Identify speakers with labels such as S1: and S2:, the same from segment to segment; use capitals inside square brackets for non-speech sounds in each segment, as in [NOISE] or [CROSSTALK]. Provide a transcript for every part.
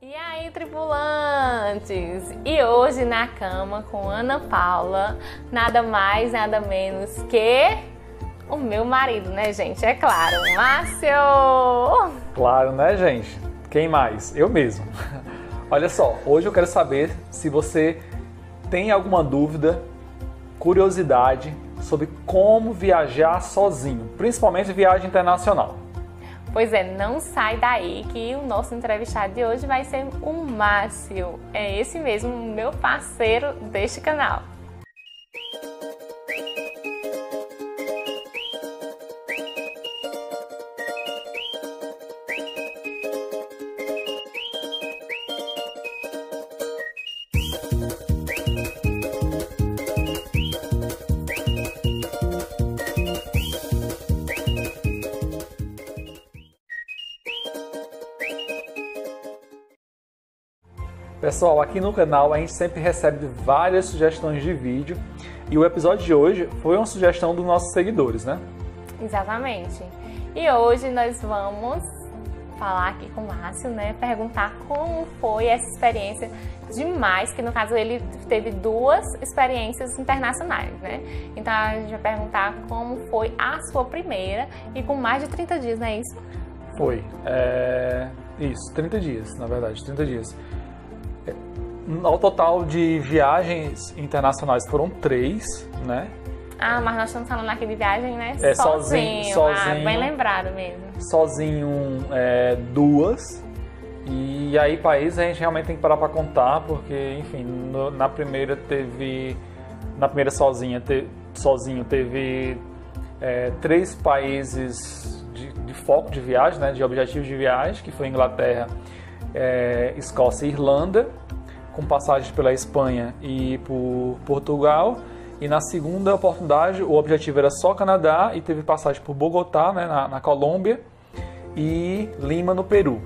S1: E aí, tripulantes? E hoje na cama com Ana Paula, nada mais, nada menos que o meu marido, né, gente? É claro, Márcio!
S2: Claro, né, gente? Quem mais? Eu mesmo. [LAUGHS] Olha só, hoje eu quero saber se você tem alguma dúvida, curiosidade sobre como viajar sozinho, principalmente viagem internacional.
S1: Pois é, não sai daí que o nosso entrevistado de hoje vai ser o Márcio. É esse mesmo, meu parceiro deste canal.
S2: Pessoal, aqui no canal a gente sempre recebe várias sugestões de vídeo e o episódio de hoje foi uma sugestão dos nossos seguidores, né?
S1: Exatamente. E hoje nós vamos falar aqui com o Márcio, né? Perguntar como foi essa experiência demais, que no caso ele teve duas experiências internacionais, né? Então a gente vai perguntar como foi a sua primeira e com mais de 30 dias, não é isso?
S2: Foi. É... Isso, 30 dias, na verdade, 30 dias. Ao total de viagens internacionais foram três, né?
S1: Ah, mas nós estamos falando aqui de viagem, né?
S2: É, sozinho. sozinho
S1: ah, bem lembrado mesmo.
S2: Sozinho, é, duas. E aí, país a gente realmente tem que parar para contar, porque, enfim, no, na primeira teve. Na primeira sozinha, te, sozinho, teve é, três países de, de, foco de viagem, né? De objetivo de viagem, que foi Inglaterra, é, Escócia e Irlanda com passagens pela Espanha e por Portugal. E na segunda oportunidade, o objetivo era só Canadá e teve passagem por Bogotá, né, na, na Colômbia, e Lima, no Peru.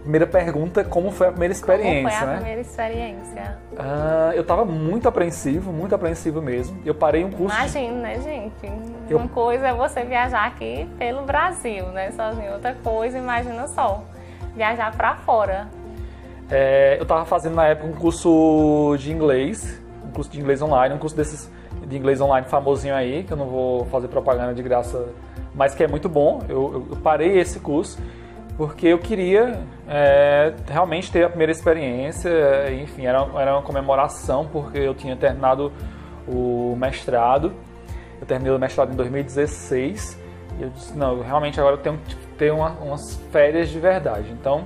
S2: Primeira pergunta, como foi a primeira experiência? Como
S1: foi a
S2: né?
S1: primeira experiência?
S2: Ah, eu estava muito apreensivo, muito apreensivo mesmo. Eu parei um curso.
S1: Imagina,
S2: de...
S1: né, gente? Eu... Uma coisa é você viajar aqui pelo Brasil, né, sozinho. Outra coisa, imagina só, viajar para fora.
S2: É, eu estava fazendo na época um curso de inglês, um curso de inglês online, um curso desses de inglês online famosinho aí, que eu não vou fazer propaganda de graça, mas que é muito bom. Eu, eu parei esse curso porque eu queria é, realmente ter a primeira experiência, enfim, era, era uma comemoração porque eu tinha terminado o mestrado, eu terminei o mestrado em 2016 e eu disse, não, realmente agora eu tenho que ter uma, umas férias de verdade. Então,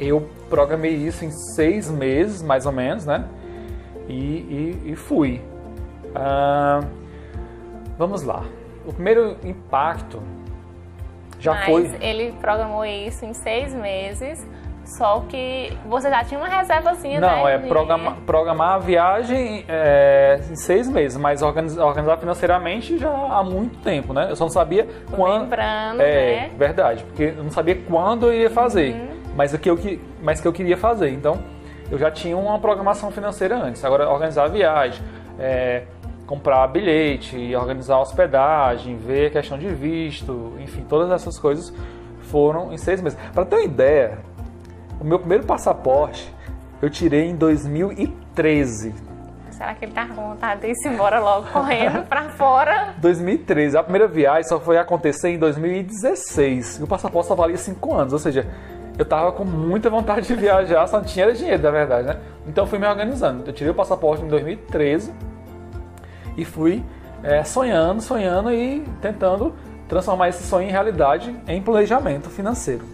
S2: eu programei isso em seis meses, mais ou menos, né? E, e, e fui. Ah, vamos lá. O primeiro impacto já
S1: Mas
S2: foi.
S1: Ele programou isso em seis meses. Só que você já tinha uma reservazinha,
S2: Não,
S1: né?
S2: é programar, programar a viagem é, em seis meses, mas organizar, organizar, financeiramente já há muito tempo, né? Eu só não sabia quando.
S1: Lembrando,
S2: é,
S1: né?
S2: verdade, porque eu não sabia quando eu ia fazer.
S1: Uhum
S2: mas o que eu, mas que eu queria fazer. Então, eu já tinha uma programação financeira antes. Agora, organizar a viagem, é, comprar bilhete, organizar a hospedagem, ver a questão de visto, enfim, todas essas coisas foram em seis meses. Para ter uma ideia, o meu primeiro passaporte eu tirei em 2013.
S1: Será que ele tá com vontade de ir embora logo correndo para fora? [LAUGHS]
S2: 2013. A primeira viagem só foi acontecer em 2016. E o passaporte só valia cinco anos, ou seja, eu tava com muita vontade de viajar, só não tinha dinheiro, na verdade, né? Então fui me organizando. Eu tirei o passaporte em 2013 e fui é, sonhando, sonhando e tentando transformar esse sonho em realidade em planejamento financeiro.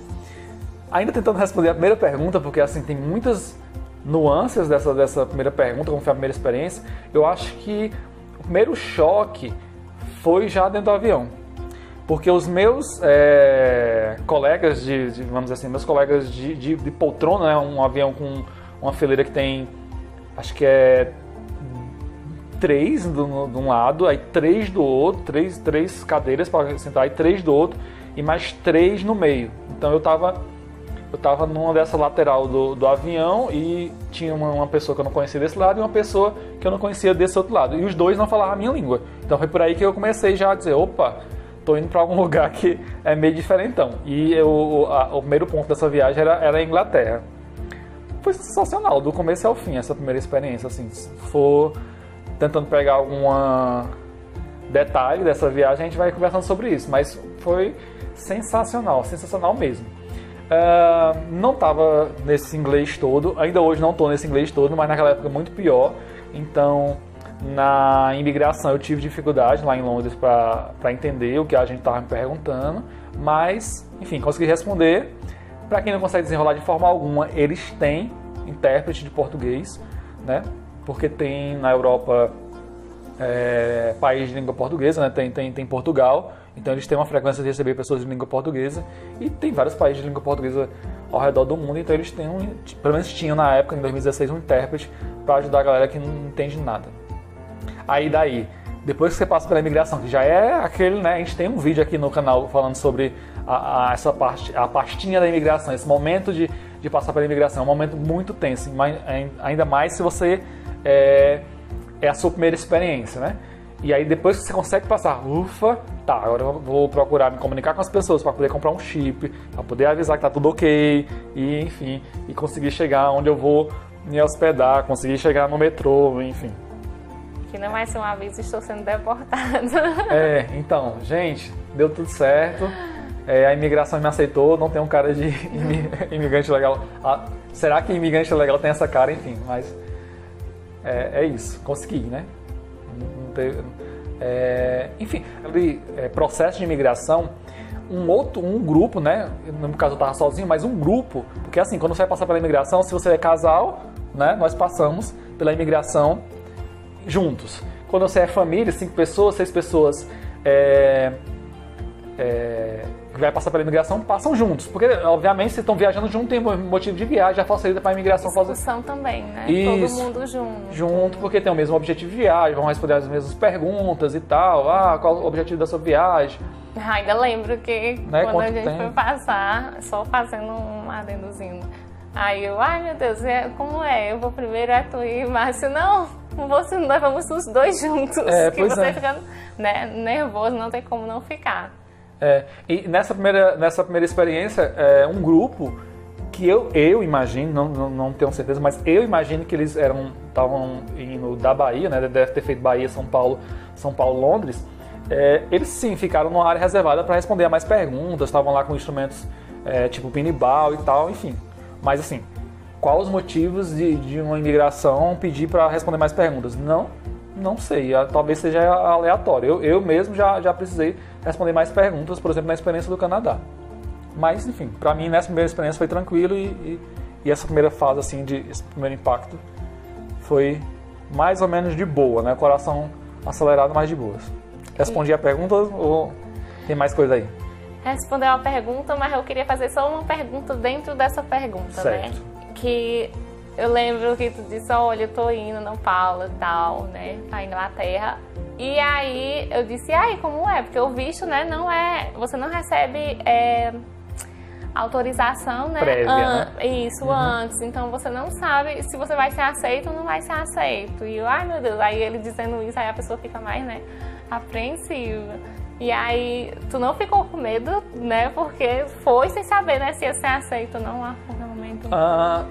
S2: Ainda tentando responder a primeira pergunta, porque assim tem muitas nuances dessa, dessa primeira pergunta, como foi a primeira experiência, eu acho que o primeiro choque foi já dentro do avião. Porque os meus é, colegas de, de, vamos dizer assim, meus colegas de, de, de poltrona, né, um avião com uma fileira que tem, acho que é três de um lado, aí três do outro, três, três cadeiras para sentar, e três do outro, e mais três no meio. Então eu estava eu tava numa dessa lateral do, do avião e tinha uma, uma, pessoa que eu não conhecia desse lado e uma pessoa que eu não conhecia desse outro lado. E os dois não falavam a minha língua. Então foi por aí que eu comecei já a dizer, opa, tô indo para algum [LAUGHS] lugar que é meio diferentão. E eu, a, o primeiro ponto dessa viagem era, era a Inglaterra. Foi sensacional, do começo ao fim, essa primeira experiência. Assim, se for tentando pegar alguma detalhe dessa viagem, a gente vai conversando sobre isso. Mas foi sensacional, sensacional mesmo. Uh, não estava nesse inglês todo, ainda hoje não estou nesse inglês todo, mas naquela época muito pior. Então, na imigração eu tive dificuldade lá em Londres para entender o que a gente estava me perguntando, mas, enfim, consegui responder. Para quem não consegue desenrolar de forma alguma, eles têm intérprete de português, né? Porque tem na Europa é, país de língua portuguesa, né? Tem, tem, tem Portugal, então eles têm uma frequência de receber pessoas de língua portuguesa e tem vários países de língua portuguesa ao redor do mundo, então eles têm um, pelo menos tinham na época, em 2016, um intérprete para ajudar a galera que não entende nada. Aí daí, depois que você passa pela imigração, que já é aquele, né? A gente tem um vídeo aqui no canal falando sobre a, a, essa parte, a pastinha da imigração, esse momento de, de passar pela imigração, é um momento muito tenso, ainda mais se você é, é a sua primeira experiência, né? E aí depois que você consegue passar, ufa, tá, agora eu vou procurar me comunicar com as pessoas para poder comprar um chip, para poder avisar que tá tudo ok, e enfim, e conseguir chegar onde eu vou me hospedar, conseguir chegar no metrô, enfim.
S1: Que não vai ser um aviso, estou sendo deportado.
S2: É, então, gente, deu tudo certo. É, a imigração me aceitou, não tem um cara de [LAUGHS] imigrante legal. Ah, será que imigrante legal tem essa cara? Enfim, mas é, é isso, consegui, né? É, enfim, ali, é, processo de imigração, um outro, um grupo, né? No caso eu estava sozinho, mas um grupo, porque assim, quando você vai passar pela imigração, se você é casal, né? Nós passamos pela imigração juntos. Quando você é família, cinco pessoas, seis pessoas é, é, que vai passar pela imigração passam juntos. Porque, obviamente, vocês estão viajando junto, tem motivo de viagem, já facilita para a imigração.
S1: Discussão também, né?
S2: Isso,
S1: Todo mundo junto.
S2: Junto, porque tem o mesmo objetivo de viagem, vão responder as mesmas perguntas e tal. Ah, qual o objetivo da sua viagem?
S1: Ah, ainda lembro que né? quando Quanto a gente tempo? foi passar, só fazendo um adendozinho. Aí eu, ai meu Deus, é, como é? Eu vou primeiro, é tu e Márcio, não você nós vamos os dois [LAUGHS] juntos.
S2: É,
S1: que
S2: você
S1: é. fica né, nervoso, não tem como não ficar.
S2: É, e nessa primeira, nessa primeira experiência, é, um grupo que eu, eu imagino, não, não, não, tenho certeza, mas eu imagino que eles eram estavam indo da Bahia, né? Deve ter feito Bahia, São Paulo, São Paulo, Londres. É, eles sim ficaram numa área reservada para responder a mais perguntas, estavam lá com instrumentos é, tipo piniball e tal, enfim. Mas assim, quais os motivos de, de uma imigração pedir para responder mais perguntas? Não, não sei. Talvez seja aleatório. Eu, eu mesmo já, já precisei responder mais perguntas, por exemplo, na experiência do Canadá. Mas, enfim, para mim, nessa primeira experiência foi tranquilo e, e, e, essa primeira fase, assim, de, esse primeiro impacto foi mais ou menos de boa, né? Coração acelerado, mas de boas. Respondi a pergunta ou tem mais coisa aí?
S1: Respondeu a pergunta, mas eu queria fazer só uma pergunta dentro dessa pergunta,
S2: certo.
S1: né? Que eu lembro que tu disse, olha, eu tô indo, não falo tal, né, pra Inglaterra. E aí eu disse, aí como é? Porque o visto, né, não é, você não recebe é, autorização, né?
S2: Prévia,
S1: an
S2: né?
S1: Isso, uhum. antes. Então você não sabe se você vai ser aceito ou não vai ser aceito. E eu, ai meu Deus, aí ele dizendo isso, aí a pessoa fica mais, né, apreensiva. E aí, tu não ficou com medo, né? Porque foi sem saber, né? Se ia ser aceito ou não momento.
S2: Ah,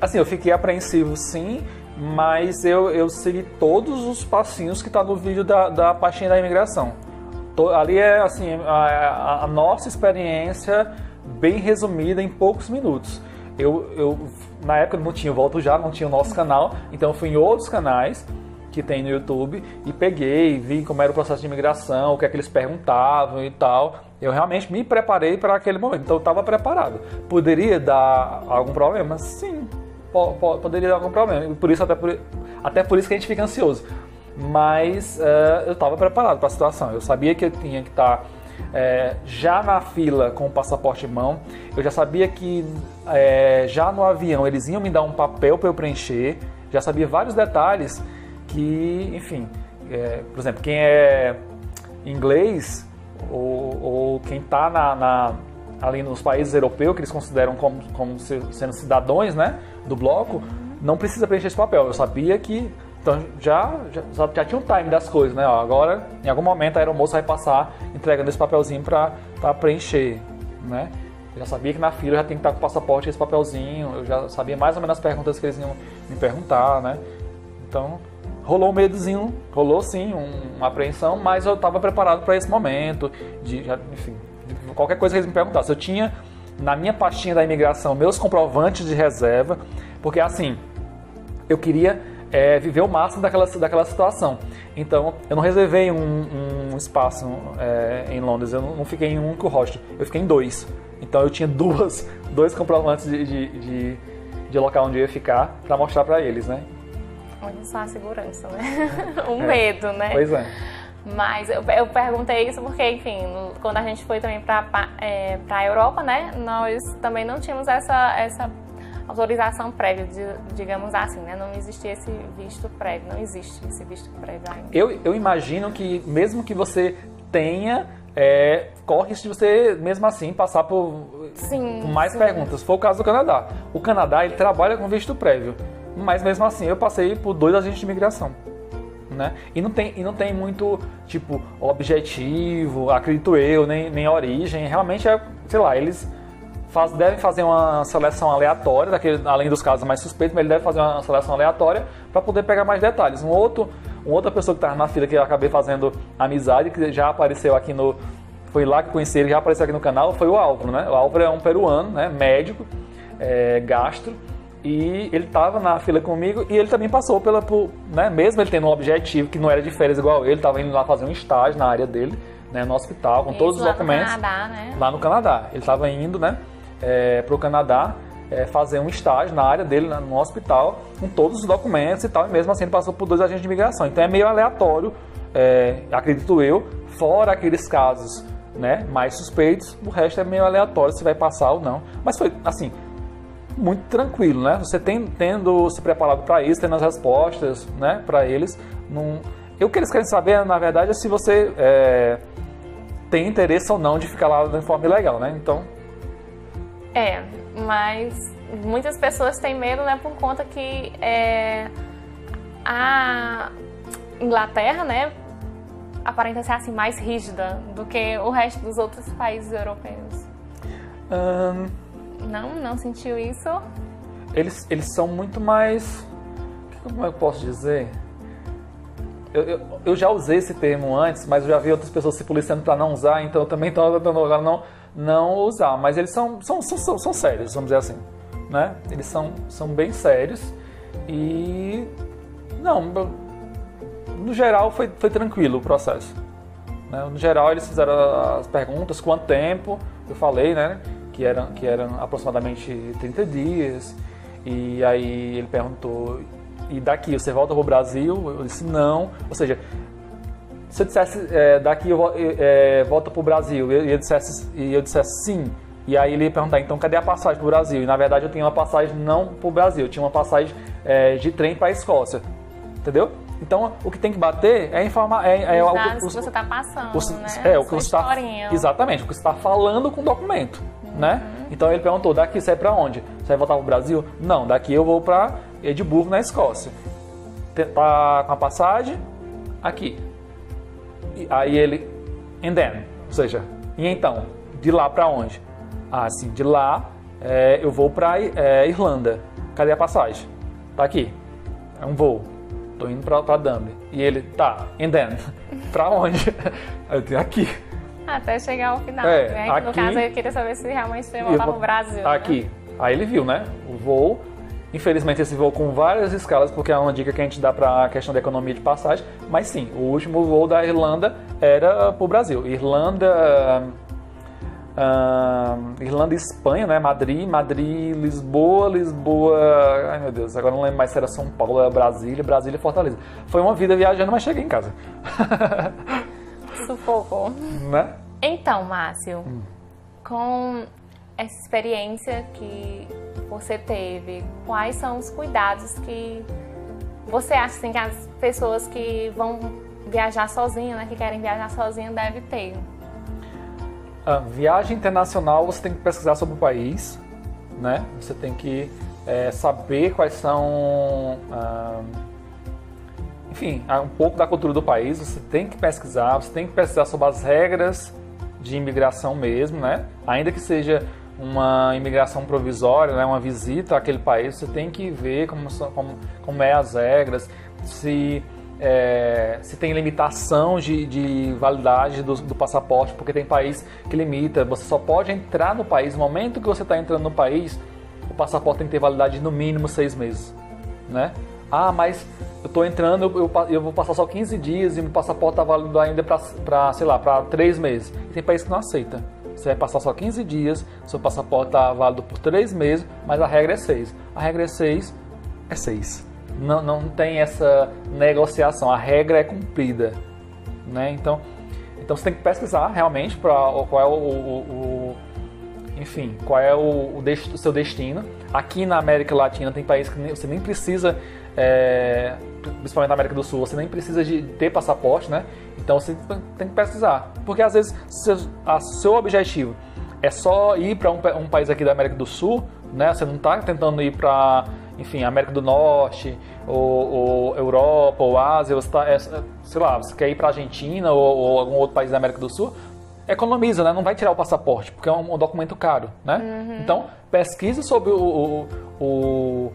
S2: assim, eu fiquei apreensivo sim, mas eu, eu segui todos os passinhos que tá no vídeo da, da pastinha da imigração. Tô, ali é, assim, a, a, nossa experiência bem resumida em poucos minutos. Eu, eu, na época não tinha Volto Já, não tinha o nosso canal, então eu fui em outros canais que tem no YouTube e peguei, vi como era o processo de imigração, o que é que eles perguntavam e tal. Eu realmente me preparei para aquele momento, então eu estava preparado. Poderia dar algum problema? Sim, po po poderia dar algum problema. Por isso até por, até por isso que a gente fica ansioso. Mas uh, eu estava preparado para a situação. Eu sabia que eu tinha que estar tá, é, já na fila com o passaporte em mão. Eu já sabia que é, já no avião eles iam me dar um papel para eu preencher. Já sabia vários detalhes que, enfim, é, por exemplo, quem é inglês ou, ou quem está na, na, ali nos países europeus, que eles consideram como, como sendo cidadãos né, do bloco, não precisa preencher esse papel. Eu sabia que então já, já, já tinha um time das coisas, né? Ó, agora, em algum momento, a aeromoça vai passar entregando esse papelzinho para preencher, né? Eu já sabia que na fila já tinha que estar com o passaporte esse papelzinho, eu já sabia mais ou menos as perguntas que eles iam me perguntar, né? Então, rolou um medozinho, rolou sim um, uma apreensão, mas eu estava preparado para esse momento, de, enfim, de qualquer coisa que eles me perguntassem. Eu tinha na minha pastinha da imigração meus comprovantes de reserva, porque assim, eu queria é, viver o máximo daquela, daquela situação. Então, eu não reservei um, um espaço é, em Londres, eu não, não, fiquei em um único hostel, eu fiquei em dois. Então, eu tinha [LAUGHS] duas, dois comprovantes de, de, de, de local onde eu ia ficar para mostrar para eles, né?
S1: Olha só a segurança, né? o [LAUGHS] é, medo, né?
S2: Pois é.
S1: Mas eu, eu perguntei isso porque, enfim, quando a gente foi também para é, a Europa, né? Nós também não tínhamos essa, essa autorização prévia, digamos assim, né? Não existia esse visto prévio, não existe esse visto prévio ainda.
S2: Eu, eu imagino que mesmo que você tenha, é, corre de você mesmo assim passar por,
S1: sim,
S2: por mais
S1: sim.
S2: perguntas. Foi o caso do Canadá. O Canadá ele trabalha com visto prévio, mas mesmo assim eu passei por dois agentes de imigração. Né? E não tem, e não tem muito, tipo, objetivo, acredito eu, nem, nem origem. Realmente é, sei lá, eles faz, devem fazer uma seleção aleatória, daquele, além dos casos mais suspeitos, mas ele deve fazer uma seleção aleatória para poder pegar mais detalhes. Um outro, uma outra pessoa que estava na fila que eu acabei fazendo amizade, que já apareceu aqui no. Foi lá que conheci ele, já apareceu aqui no canal, foi o Álvaro, né? O Álvaro é um peruano, né? Médico, é, gastro. E ele estava na fila comigo e ele também passou pela. Por, né? Mesmo ele tendo um objetivo que não era de férias igual ele, estava indo lá fazer um estágio na área dele, né? No hospital, com Isso, todos os documentos.
S1: Lá no Canadá, né?
S2: Lá no Canadá. Ele estava indo, né? é, para o Canadá é, fazer um estágio na área dele, no hospital, com todos os documentos e tal, e mesmo assim ele passou por dois agentes de imigração. Então é meio aleatório, é, acredito eu, fora aqueles casos né, mais suspeitos, o resto é meio aleatório se vai passar ou não. Mas foi, assim, muito tranquilo, né? Você tem, tendo se preparado para isso, tendo as respostas né, para eles. Num... Eu que eles querem saber, na verdade, é se você é, tem interesse ou não de ficar lá de forma ilegal, né? Então,
S1: é, mas muitas pessoas têm medo, né, por conta que é, a Inglaterra, né, aparenta ser assim mais rígida do que o resto dos outros países europeus.
S2: Um,
S1: não, não sentiu isso?
S2: Eles, eles são muito mais, como eu posso dizer? Eu, eu, eu, já usei esse termo antes, mas eu já vi outras pessoas se policiando para não usar, então eu também estou tentando agora não não usar. Mas eles são, são, são, são sérios, vamos dizer assim. Né? Eles são, são bem sérios e. Não, no geral foi, foi tranquilo o processo. Né? No geral eles fizeram as perguntas, quanto tempo, eu falei, né? Que eram, que eram aproximadamente 30 dias. E aí ele perguntou, e daqui você volta para o Brasil? Eu disse não. Ou seja, se eu dissesse é, daqui eu é, volta para o Brasil e eu, dissesse, e eu dissesse sim, e aí ele ia perguntar, então cadê a passagem para o Brasil? E na verdade eu tinha uma passagem não para o Brasil, eu tinha uma passagem é, de trem para a Escócia, entendeu? Então o que tem que bater é informar, é,
S1: é, o que você está passando,
S2: o,
S1: né?
S2: É o que você está, exatamente, o que você está falando com o documento, né? Então ele perguntou, daqui é para onde? Você vai voltar para o Brasil? Não, daqui eu vou para Edimburgo na Escócia. Tá com a passagem aqui aí ele, and then, ou seja, e então, de lá para onde? Ah, sim, de lá é, eu vou para é, Irlanda. Cadê a passagem? Tá aqui, é um voo. Tô indo para Dublin. E ele, tá, and then, [LAUGHS] para onde? [LAUGHS] Eu tenho aqui.
S1: Até chegar ao final, é, né? Aqui, no caso eu queria saber se realmente você ia voltar pro Brasil.
S2: Né? Aqui. Né? Aí ele viu, né? O voo Infelizmente esse voo com várias escalas, porque é uma dica que a gente dá para a questão da economia de passagem, mas sim, o último voo da Irlanda era para o Brasil. Irlanda, uh, Irlanda e Espanha, né? Madrid, Madrid, Lisboa, Lisboa, ai meu Deus, agora não lembro mais se era São Paulo, era Brasília, Brasília e Fortaleza. Foi uma vida viajando, mas cheguei em casa. [LAUGHS]
S1: Sufoco.
S2: Né?
S1: Então, Márcio, hum. com essa experiência que você teve, quais são os cuidados que você acha assim, que as pessoas que vão viajar sozinhas, né, que querem viajar sozinhas, devem ter?
S2: A viagem internacional você tem que pesquisar sobre o país, né? Você tem que é, saber quais são, ah, enfim, um pouco da cultura do país, você tem que pesquisar, você tem que pesquisar sobre as regras de imigração mesmo, né? Ainda que seja uma imigração provisória, né, uma visita àquele país, você tem que ver como, como, como é as regras, se, é, se tem limitação de, de validade do, do, passaporte, porque tem país que limita, você só pode entrar no país, no momento que você está entrando no país, o passaporte tem que ter validade de no mínimo seis meses, né? Ah, mas eu estou entrando, eu, eu, vou passar só 15 dias e meu passaporte está válido ainda para, sei lá, para três meses. E tem país que não aceita. Você vai passar só 15 dias, seu passaporte está válido por 3 meses, mas a regra é 6. A regra é 6, é 6. Não, não tem essa negociação, a regra é cumprida. Né? Então, então você tem que pesquisar realmente para qual é o, o, o, enfim, qual é o, o, seu destino. Aqui na América Latina tem países que você nem precisa é, principalmente na América do Sul, você nem precisa de ter passaporte, né? Então você tem que pesquisar. Porque às vezes seu, a, seu objetivo é só ir para um, um, país aqui da América do Sul, né? Você não está tentando ir para, enfim, América do Norte, ou, ou, Europa, ou Ásia, você tá, é, sei lá, você quer ir para Argentina ou, ou, algum outro país da América do Sul, economiza, né? Não vai tirar o passaporte, porque é um, um documento caro, né? Uhum. Então, pesquise sobre o, o o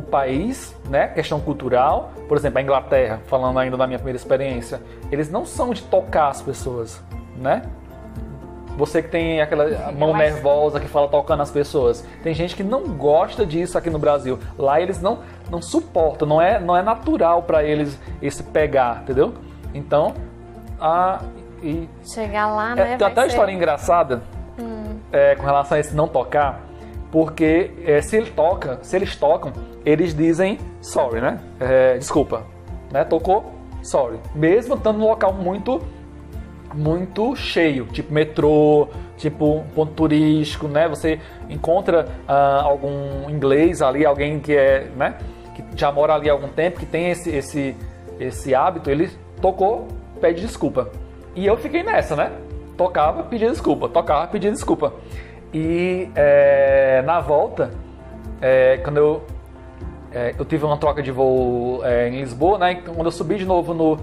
S2: país, né, questão cultural, por exemplo, a Inglaterra, falando ainda da minha primeira experiência, eles não são de tocar as pessoas, né? Você que tem aquela mão nervosa que fala tocando as pessoas. Tem gente que não gosta disso aqui no Brasil. Lá eles não não suportam, não é não é natural para eles esse pegar, entendeu? Então, a
S1: e chegar lá,
S2: é,
S1: né?
S2: Tem até uma história engraçada hum. é, com relação a esse não tocar porque é, se ele toca, se eles tocam, eles dizem sorry, né? É, desculpa, né? Tocou, sorry. Mesmo estando num local muito muito cheio, tipo metrô, tipo ponto turístico, né? Você encontra uh, algum inglês ali, alguém que é, né? Que já mora ali há algum tempo, que tem esse esse esse hábito, ele tocou, pede desculpa. E eu fiquei nessa, né? Tocava, pedia desculpa, tocava, pedia desculpa. E é, na volta, é, quando eu, é, eu tive uma troca de voo é, em Lisboa, né? Então, quando eu subi de novo no,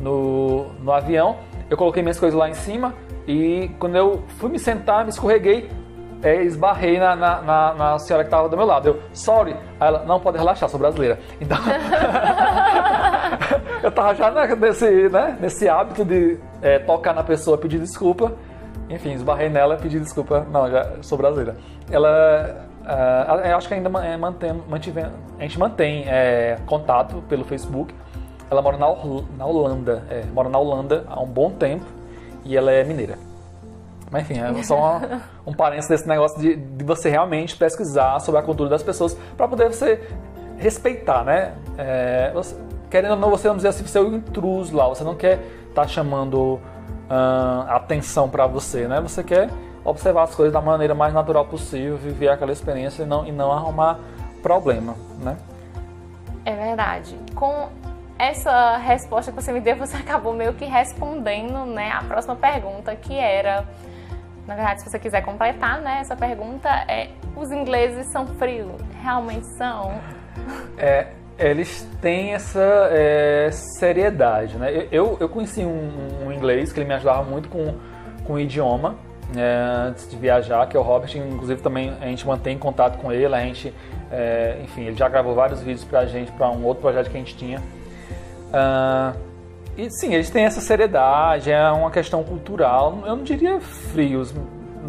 S2: no, no avião, eu coloquei minhas coisas lá em cima e quando eu fui me sentar, me escorreguei, é, esbarrei na, na, na, na, senhora que estava do meu lado. Eu, sorry. Aí ela, não pode relaxar, sou brasileira. Então, [LAUGHS] eu tava já nesse, né, nesse hábito de é, tocar na pessoa, pedir desculpa. Enfim, esbarrei nela e pedi desculpa. Não, já sou brasileira. Ela. Uh, eu acho que ainda é, mantém, mantive, a gente mantém é, contato pelo Facebook. Ela mora na, na Holanda, é, mora na Holanda há um bom tempo e ela é mineira. Mas enfim, é só uma, um parênteses desse negócio de, de, você realmente pesquisar sobre a cultura das pessoas para poder você respeitar, né? É, você, querendo ou não, você não dizer assim, você é o intruso lá, você não quer estar tá chamando uh, atenção para você, né? Você quer observar as coisas da maneira mais natural possível, viver aquela experiência e não, e não arrumar problema, né?
S1: É verdade. Com essa resposta que você me deu, você [LAUGHS] acabou meio que respondendo, né, a próxima pergunta, que era, na verdade, se você quiser completar, né, essa pergunta é: os ingleses são frios? Realmente são?
S2: É, eles têm essa é, seriedade, né? Eu, eu conheci um, um, inglês que ele me ajudava muito com, com o idioma é, antes de viajar, que é o Robert. Inclusive também a gente mantém contato com ele. A gente, é, enfim, ele já gravou vários vídeos pra gente para um outro projeto que a gente tinha. Uh, e sim, eles têm essa seriedade, é uma questão cultural. Eu não diria frios,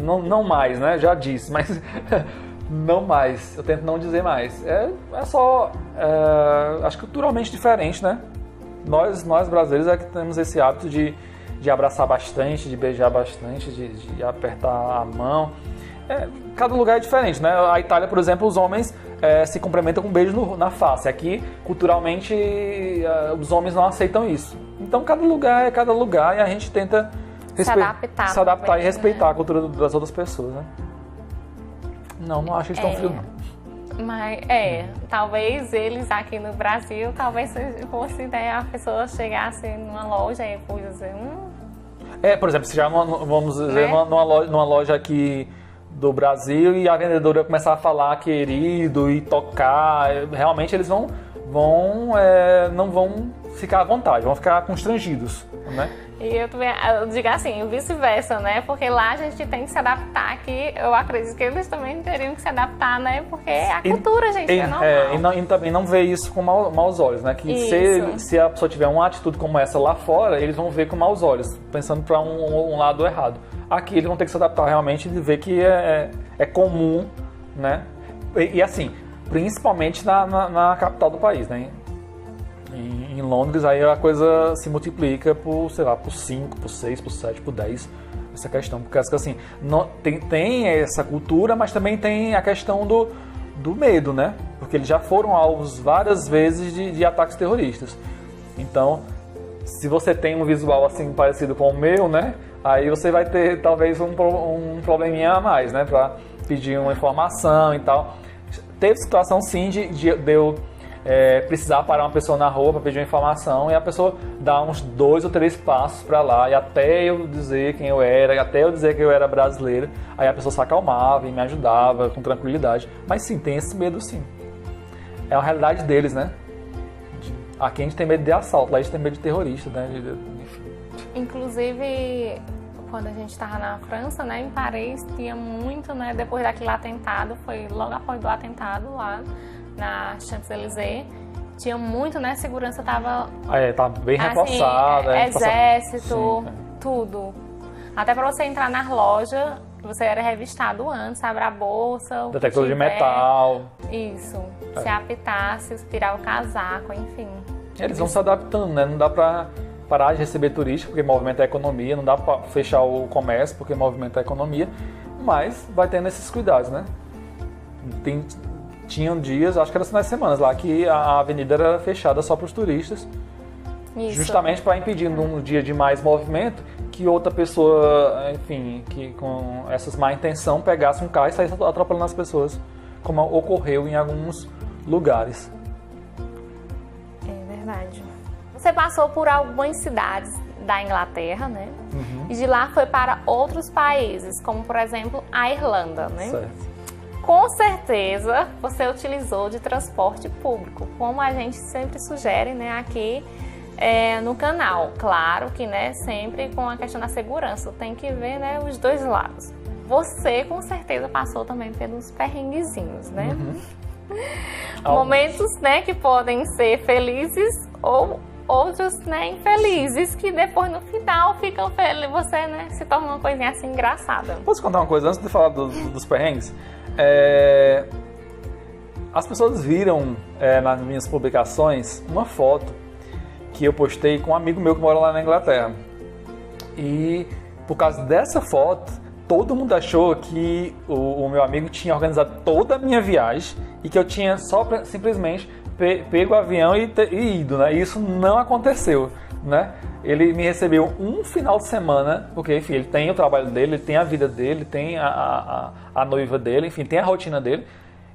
S2: não, não mais, né? Já disse, mas [LAUGHS] não mais. Eu tento não dizer mais. É, é só. É, acho culturalmente diferente, né? Nós, nós brasileiros é que temos esse hábito de, de abraçar bastante, de beijar bastante, de, de apertar a mão. É, cada lugar é diferente, né? A Itália, por exemplo, os homens é, se cumprimentam com um beijo no, na face. Aqui, culturalmente, é, os homens não aceitam isso. Então, cada lugar é cada lugar e a gente tenta
S1: se adaptar,
S2: se adaptar e respeitar né? a cultura das outras pessoas, né? Não, não acho eles tão é, frios, não.
S1: Mas, é, talvez eles aqui no Brasil, talvez fosse né, a pessoa chegasse numa loja e fosse dizer, hum...
S2: É, por exemplo, se já vamos dizer, né? numa, loja, numa loja aqui do Brasil e a vendedora começar a falar querido e tocar, realmente eles vão, vão é, não vão ficar à vontade, vão ficar constrangidos, né?
S1: E eu, também, eu digo assim, vice-versa, né? Porque lá a gente tem que se adaptar aqui. Eu acredito que eles também teriam que se adaptar, né? Porque é a cultura, gente,
S2: e,
S1: é normal.
S2: É, e, não, e, também não ver isso com mau, maus olhos, né? Que se, se, a pessoa tiver uma atitude como essa lá fora, eles vão ver com maus olhos, pensando para um, um, lado errado. Aqui eles vão ter que se adaptar realmente e ver que é, é, é comum, né? E, e, assim, principalmente na, na, na capital do país, né? Em, em, Londres, aí a coisa se multiplica por, sei lá, por 5, por 6, por 7, por 10. Essa questão. Porque assim, não, tem, tem essa cultura, mas também tem a questão do, do medo, né? Porque eles já foram alvos várias vezes de, de ataques terroristas. Então, se você tem um visual assim parecido com o meu, né? Aí você vai ter talvez um, um probleminha a mais, né? Pra pedir uma informação e tal. Teve situação sim de, de, de eu é, precisar parar uma pessoa na rua para pedir uma informação e a pessoa dá uns dois ou três passos para lá e até eu dizer quem eu era, até eu dizer que eu era brasileiro, aí a pessoa se acalmava e me ajudava com tranquilidade. Mas sim, tem esse medo sim. É a realidade deles, né? Aqui a gente tem medo de assalto, lá a gente tem medo de terrorista, né?
S1: Inclusive, quando a gente estava na França, né, em Paris, tinha muito, né, depois daquele atentado, foi logo após do atentado lá, na Champs-Élysées, tinha muito, né? Segurança tava.
S2: É, tá bem assim, reforçada.
S1: É, exército, Sim, tudo. Até para você entrar na loja, você era revistado antes, abre a bolsa.
S2: Detector de metal.
S1: Isso. É. Se apitasse, tirar o casaco, enfim.
S2: Eles vão se adaptando, né? Não dá pra parar de receber turista, porque movimenta a economia, não dá pra fechar o comércio, porque movimenta a economia, mas vai tendo esses cuidados, né? Tem tinham dias, acho que era nas semanas lá, que a avenida era fechada só para os turistas. Isso. Justamente para impedir num dia de mais movimento que outra pessoa, enfim, que com essas má intenção pegasse um carro e saísse atropelando as pessoas, como ocorreu em alguns lugares.
S1: É verdade. Você passou por algumas cidades da Inglaterra, né? Uhum. E de lá foi para outros países, como por exemplo a Irlanda, né? Certo com certeza você utilizou de transporte público, como a gente sempre sugere né, aqui é, no canal. Claro que né, sempre com a questão da segurança, tem que ver né, os dois lados. Você com certeza passou também pelos perrenguezinhos, né? Uhum. [LAUGHS] Momentos né, que podem ser felizes ou outros né, infelizes que depois no final ficam felizes. Você né, se torna uma coisinha assim engraçada.
S2: Posso contar uma coisa antes de falar do, dos perrengues? É, as pessoas viram é, nas minhas publicações uma foto que eu postei com um amigo meu que mora lá na Inglaterra. E por causa dessa foto, todo mundo achou que o, o meu amigo tinha organizado toda a minha viagem e que eu tinha só simplesmente pe, pego o avião e, e ido, né? E isso não aconteceu, né? Ele me recebeu um final de semana, porque, enfim, ele tem o trabalho dele, ele tem a vida dele, tem a, a, a noiva dele, enfim, tem a rotina dele.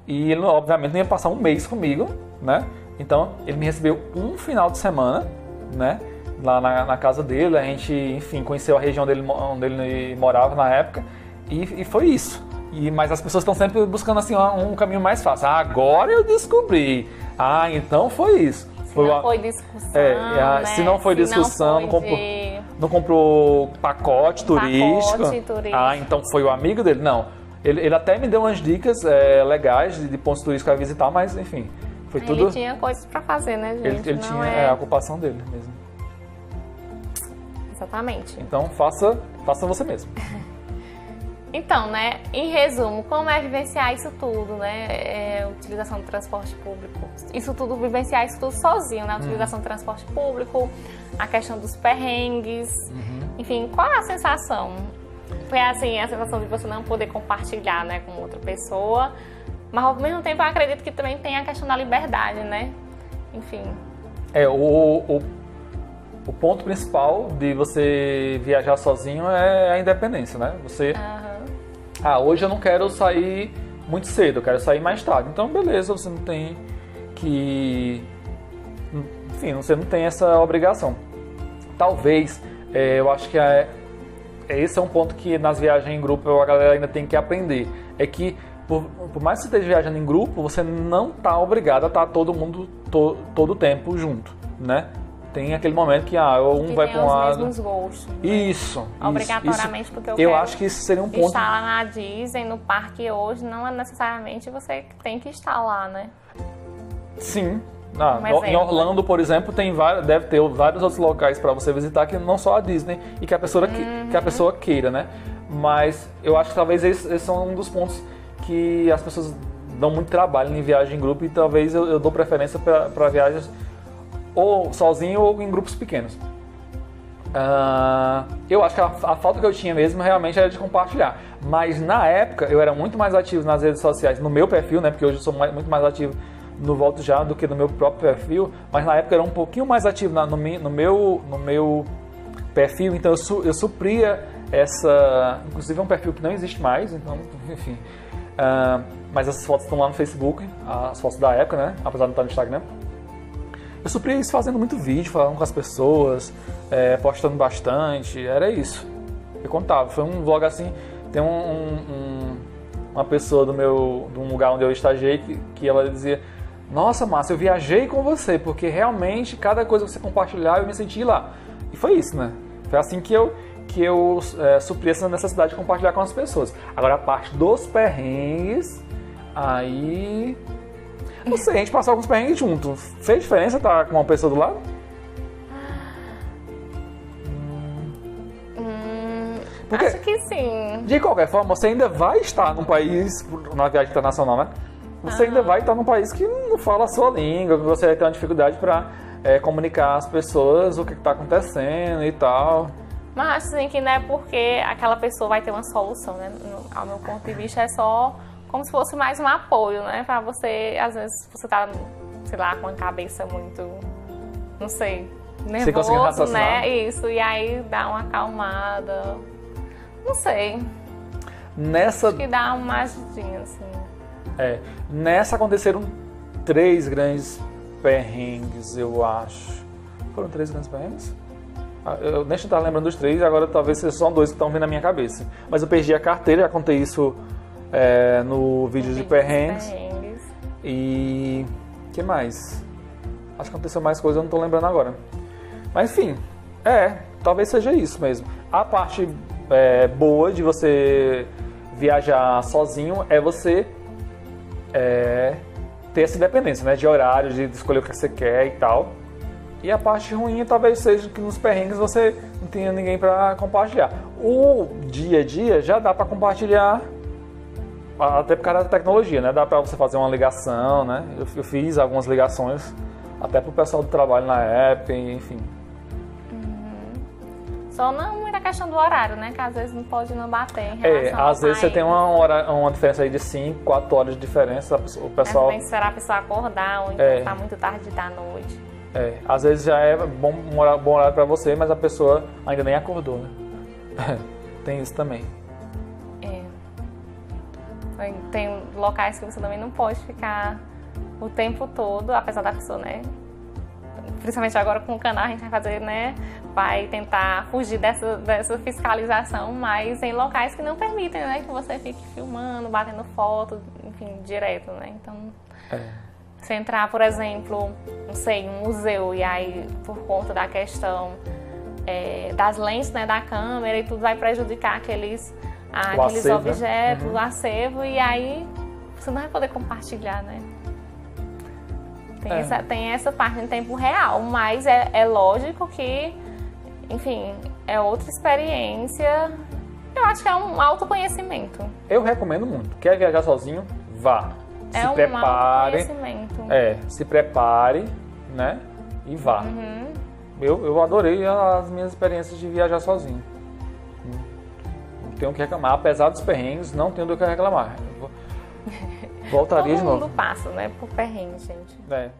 S2: E ele, obviamente, não ia passar um mês comigo, né? Então, ele me recebeu um final de semana, né? Lá na, na casa dele, a gente, enfim, conheceu a região dele, onde ele morava na época. E, e foi isso. E, mas as pessoas estão sempre buscando, assim, um, um caminho mais fácil. Ah, agora eu descobri. Ah, então foi isso.
S1: Foi não foi discussão. É,
S2: né? Se não foi se discussão, não, foi não, comprou, de... não comprou pacote turístico. Pacote turístico. Ah, então foi o amigo dele? Não. Ele, ele até me deu umas dicas é, legais de, de pontos turísticos a visitar, mas enfim. Foi
S1: ele
S2: tudo.
S1: Ele tinha coisas para fazer, né, gente?
S2: Ele, ele tinha é... É, a ocupação dele mesmo.
S1: Exatamente.
S2: Então faça, faça você mesmo. [LAUGHS]
S1: Então, né, em resumo, como é vivenciar isso tudo, né? É, utilização do transporte público. Isso tudo, vivenciar isso tudo sozinho, né? A utilização uhum. do transporte público, a questão dos perrengues. Uhum. Enfim, qual é a sensação? Foi assim, a sensação de você não poder compartilhar, né, com outra pessoa. Mas ao mesmo tempo eu acredito que também tem a questão da liberdade, né? Enfim.
S2: É, o, o, o ponto principal de você viajar sozinho é a independência, né? Você. Uhum ah, hoje eu não quero sair muito cedo, eu quero sair mais tarde. Então, beleza, você não tem que. Enfim, você não tem essa obrigação. Talvez, é, eu acho que é, esse é um ponto que nas viagens em grupo a galera ainda tem que aprender. É que, por, por mais que você esteja viajando em grupo, você não está obrigado a estar tá todo mundo to, todo o tempo junto, né? Tem aquele momento que ah, um
S1: que
S2: vai para um lado.
S1: mesmos gostos. né?
S2: Isso.
S1: Obrigatoriamente,
S2: isso,
S1: porque eu,
S2: Eu acho que isso seria um ponto.
S1: estar lá na Disney, no parque hoje, não é necessariamente você que tem que estar lá, né?
S2: Sim. Ah,
S1: Um
S2: em
S1: exemplo.
S2: Orlando, por exemplo, tem vários, deve ter vários outros locais para você visitar que não só a Disney e que a pessoa, que-
S1: Uhum.
S2: que a pessoa queira, né? Mas eu acho que talvez esse, esse é um dos pontos que as pessoas dão muito trabalho em viagem em grupo e talvez eu, eu dou preferência para viagens ou sozinho ou em grupos pequenos. Ah, eu acho que a, a falta que eu tinha mesmo realmente era de compartilhar. Mas na época eu era muito mais ativo nas redes sociais, no meu perfil, né? Porque hoje eu sou mais- muito mais ativo no Volto Já do que no meu próprio perfil. Mas na época eu era um pouquinho mais ativo na- no, no meu, no meu perfil, então eu, su- eu supria essa. Inclusive é um perfil que não existe mais, então, [LAUGHS] enfim. Ah, mas essas fotos estão lá no Facebook, as fotos da época, né? Apesar de não estar no Instagram. Eu supria isso fazendo muito vídeo, falando com as pessoas, é, postando bastante, era isso. Eu contava, foi um vlog assim, tem um, um- um- uma pessoa do meu, de um lugar onde eu estagiei que, que ela dizia, nossa Márcia, eu viajei com você, porque realmente cada coisa que você compartilhava eu me senti lá. E foi isso, né? Foi assim que eu, que eu é, supri essa necessidade de compartilhar com as pessoas. Agora a parte dos perrengues, aí... Não sei, a gente passou alguns perrengues junto. Fez diferença estar com uma pessoa do lado? Porque-
S1: Acho que sim.
S2: De qualquer forma, você ainda vai estar num país, na viagem internacional, né? Você ainda vai estar num país que não fala a sua língua, que você vai ter uma dificuldade para comunicar às pessoas o que está acontecendo e tal.
S1: Mas assim que não é porque aquela pessoa vai ter uma solução, né? Ao meu ponto de vista, é só como se fosse mais um apoio, né? Pra você, às vezes, você tá, sei lá, com a cabeça muito, não sei, nervoso, né? Isso, e aí dá uma acalmada. Não sei,
S2: Nessa,
S1: que dá uma ajudinha, assim.
S2: é, nessa aconteceram três grandes perrengues, eu acho. Foram três grandes perrengues? Ah, Eu nem estar lembrando dos três, agora talvez sejam só dois que estão vindo na minha cabeça. Mas eu perdi a carteira, já contei isso é, no vídeo de perrengues. E. que mais? Acho que aconteceu mais coisa, eu não tô lembrando agora. Mas enfim, é, talvez seja isso mesmo. A parte é, boa de você viajar sozinho é você é, ter essa independência, né? De horário, de escolher o que você quer e tal. E a parte ruim talvez seja que nos perrengues você não tenha ninguém para compartilhar. O dia a dia já dá para compartilhar até por causa da tecnologia, né? Dá pra você fazer uma ligação, né? Eu, eu fiz algumas ligações até pro pessoal do trabalho na app, enfim.
S1: Só não muita questão do horário, né? Que às vezes não pode não bater em
S2: É, às vezes você tem uma, hora, uma diferença aí de 5, 4 horas de diferença, o pessoal...
S1: tem que esperar a pessoa acordar, ou então
S2: É.
S1: tá muito tarde da noite.
S2: É, às vezes já é bom, horário- bom horário pra você, mas a pessoa ainda nem acordou, né? [LAUGHS] tem isso também.
S1: Tem- Tem locais que você também não pode ficar o tempo todo, apesar da pessoa, né? Principalmente agora com o canal a gente vai fazer, né? Vai tentar fugir dessa, dessa fiscalização, mas em locais que não permitem, né? Que você fique filmando, batendo foto, enfim, direto, né? Então,
S2: É.
S1: se entrar, por exemplo, não sei, um museu e aí por conta da questão é, das lentes né, da câmera e tudo vai prejudicar aqueles, ah, aqueles
S2: acervo, né?
S1: objetos,
S2: Uhum.
S1: o acervo e aí você não vai poder compartilhar, né? Tem,
S2: É.
S1: essa, tem essa parte em tempo real, mas é, é lógico que, enfim, é outra experiência. Eu acho que é um autoconhecimento.
S2: Eu recomendo muito. Quer viajar sozinho? Vá.
S1: é
S2: se
S1: um
S2: prepare.
S1: autoconhecimento.
S2: É, se prepare, né? E vá.
S1: Uhum.
S2: Eu, eu adorei as minhas experiências de viajar sozinho. Tenho o que reclamar. Apesar dos perrengues, não tenho do que reclamar. [LAUGHS] Voltaria
S1: Todo
S2: de
S1: mundo
S2: novo.
S1: passa, né, por perrengue, gente.
S2: É.